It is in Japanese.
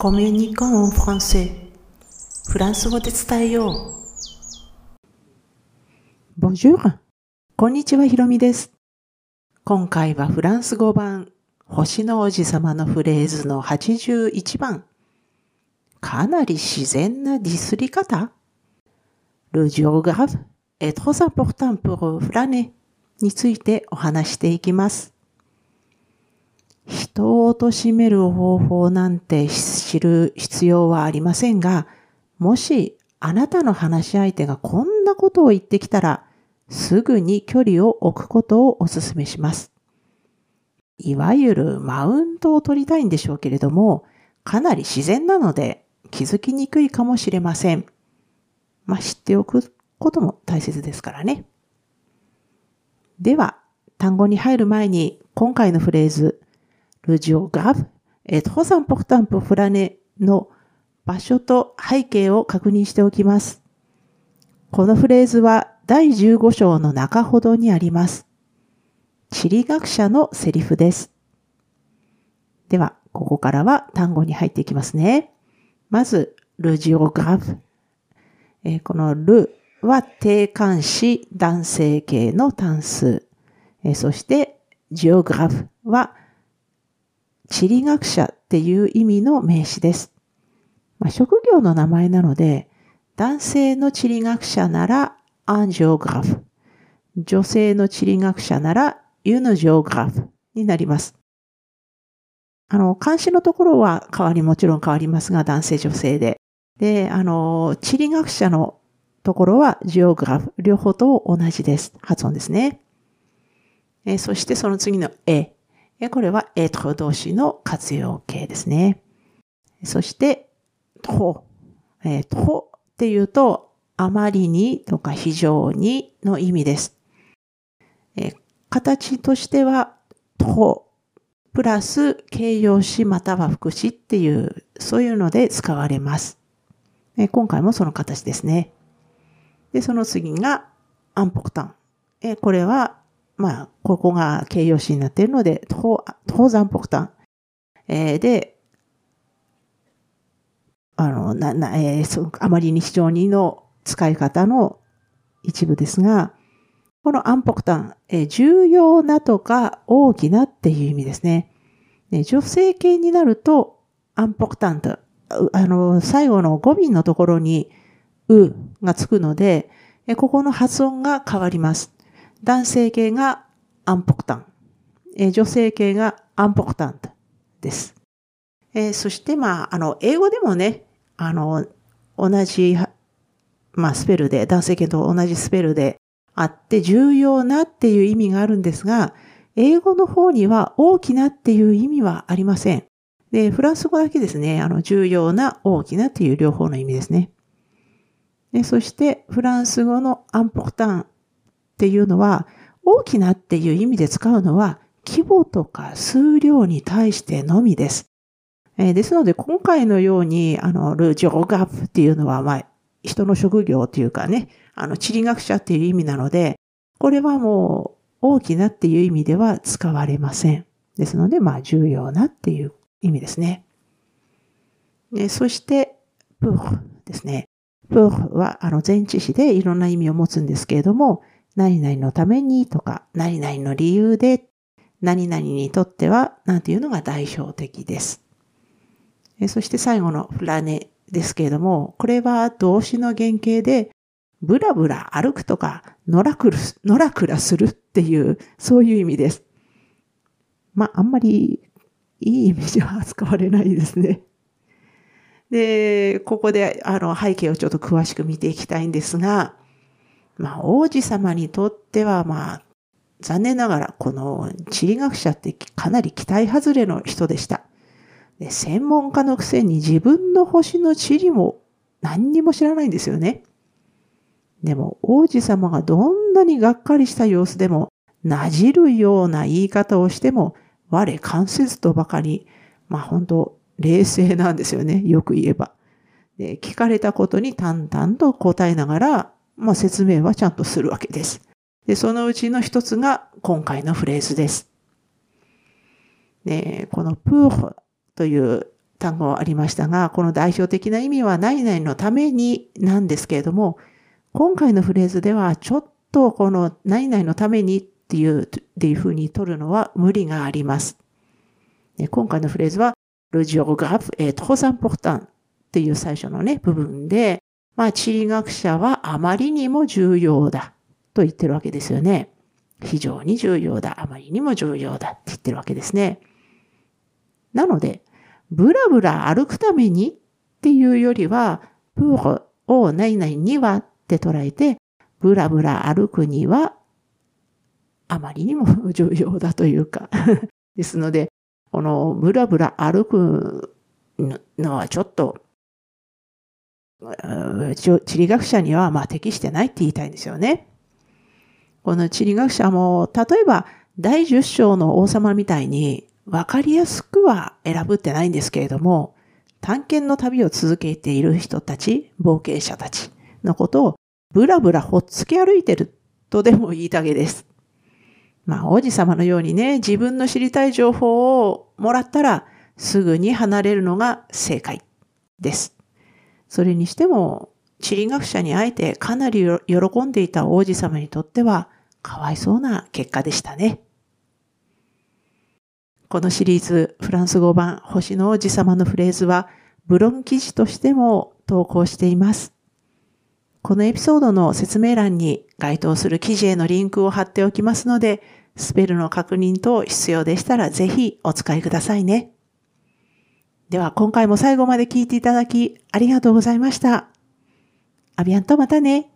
コミュニコンフランセフランス語で伝えよう。Bonjour! こんにちは、ひろみです。今回はフランス語版、星の王子様のフレーズの81番。かなり自然なディスり方 Le géographe est trop important pour flâner についてお話していきます。人を貶める方法なんて知る必要はありませんが、もしあなたの話し相手がこんなことを言ってきたら、すぐに距離を置くことをお勧めします。いわゆるマウントを取りたいんでしょうけれども、かなり自然なので気づきにくいかもしれません。まあ、知っておくことも大切ですからね。では、単語に入る前に今回のフレーズ、Le géographe est trop important pour flâner の場所と背景を確認しておきます。このフレーズは第15章の中ほどにあります。地理学者のセリフです。では、ここからは単語に入っていきますね。まず、ルジオグラフ。えこのルは定冠詞男性形の単数。えそして、ジオグラフは地理学者っていう意味の名詞です。まあ、職業の名前なので、男性の地理学者ならアンジオグラフ、女性の地理学者ならユノジオグラフになります。あの、監視のところは変わり、もちろん変わりますが、男性女性で。で、あの、地理学者のところはジオグラフ、両方と同じです。発音ですね。えそしてその次のえ。これはエト動詞の活用形ですね。そして、と、えとっていうと、あまりにとか非常にの意味です。え形としては、と、プラス形容詞または副詞っていう、そういうので使われます。え今回もその形ですね。で、その次が、アンポクタン。えこれはまあ、ここが形容詞になっているので、東山北端。えー、で、あの、な、な、えー、あまりに非常にの使い方の一部ですが、この安北端、えー、重要なとか大きなっていう意味ですね。ね女性形になると、安北端と、あの、最後の語尾のところに、うがつくので、ここの発音が変わります。男性系がアンポクタン、女性系がアンポクタンです。えー、そして、まあ、あの、英語でもね、あの、同じ、まあ、スペルで、男性系と同じスペルであって、重要なっていう意味があるんですが、英語の方には大きなっていう意味はありません。で、フランス語だけですね、あの、重要な、大きなっていう両方の意味ですね。でそして、フランス語のアンポクタンっていうのは、大きなっていう意味で使うのは、規模とか数量に対してのみです。えー、ですので、今回のように、あの、ル・ジョーガップっていうのは、まあ、人の職業っていうかね、あの、地理学者っていう意味なので、これはもう、大きなっていう意味では使われません。ですので、まあ、重要なっていう意味ですね。ねそして、プーですね。プーは、あの、前置詞でいろんな意味を持つんですけれども、何々のためにとか、何々の理由で、何々にとっては、なんていうのが代表的です。そして最後のフラネですけれども、これは動詞の原型で、ブラブラ歩くとか、ノラクル、ノラクラするっていう、そういう意味です。まあ、あんまりいい意味じゃ使われないですね。で、ここであの背景をちょっと詳しく見ていきたいんですが、まあ、王子様にとっては、まあ、残念ながら、この地理学者ってかなり期待外れの人でした。で専門家のくせに自分の星の地理も何にも知らないんですよね。でも、王子様がどんなにがっかりした様子でも、なじるような言い方をしても、我関せずとばかり、まあ本当、冷静なんですよね。よく言えば。で聞かれたことに淡々と答えながら、まあ、説明はちゃんとするわけです。で、そのうちの一つが今回のフレーズです。ね、このプーフという単語ありましたが、この代表的な意味は何々のためになんですけれども、今回のフレーズではちょっとこの何々のためにっていう、っていうふうに取るのは無理があります。今回のフレーズは、le géographe est trop important っていう最初のね、部分で、まあ地理学者はあまりにも重要だと言ってるわけですよね。非常に重要だ。あまりにも重要だって言ってるわけですね。なので、ブラブラ歩くためにっていうよりは、プーを何々にはって捉えて、ブラブラ歩くには、あまりにも重要だというか ですので、このブラブラ歩くのはちょっと、地理学者にはまあ適してないって言いたいんですよね。この地理学者も、例えば第10章の王様みたいにわかりやすくは選ぶってないんですけれども、探検の旅を続けている人たち、冒険者たちのことをブラブラほっつき歩いてるとでも言いたげです。まあ王子様のようにね、自分の知りたい情報をもらったらすぐに離れるのが正解です。それにしても地理学者に会えてかなり喜んでいた王子様にとってはかわいそうな結果でしたね。このシリーズフランス語版星の王子様のフレーズはブログ記事としても投稿しています。このエピソードの説明欄に該当する記事へのリンクを貼っておきますので、スペルの確認等必要でしたらぜひお使いくださいね。では今回も最後まで聞いていただきありがとうございました。アビアンとまたね。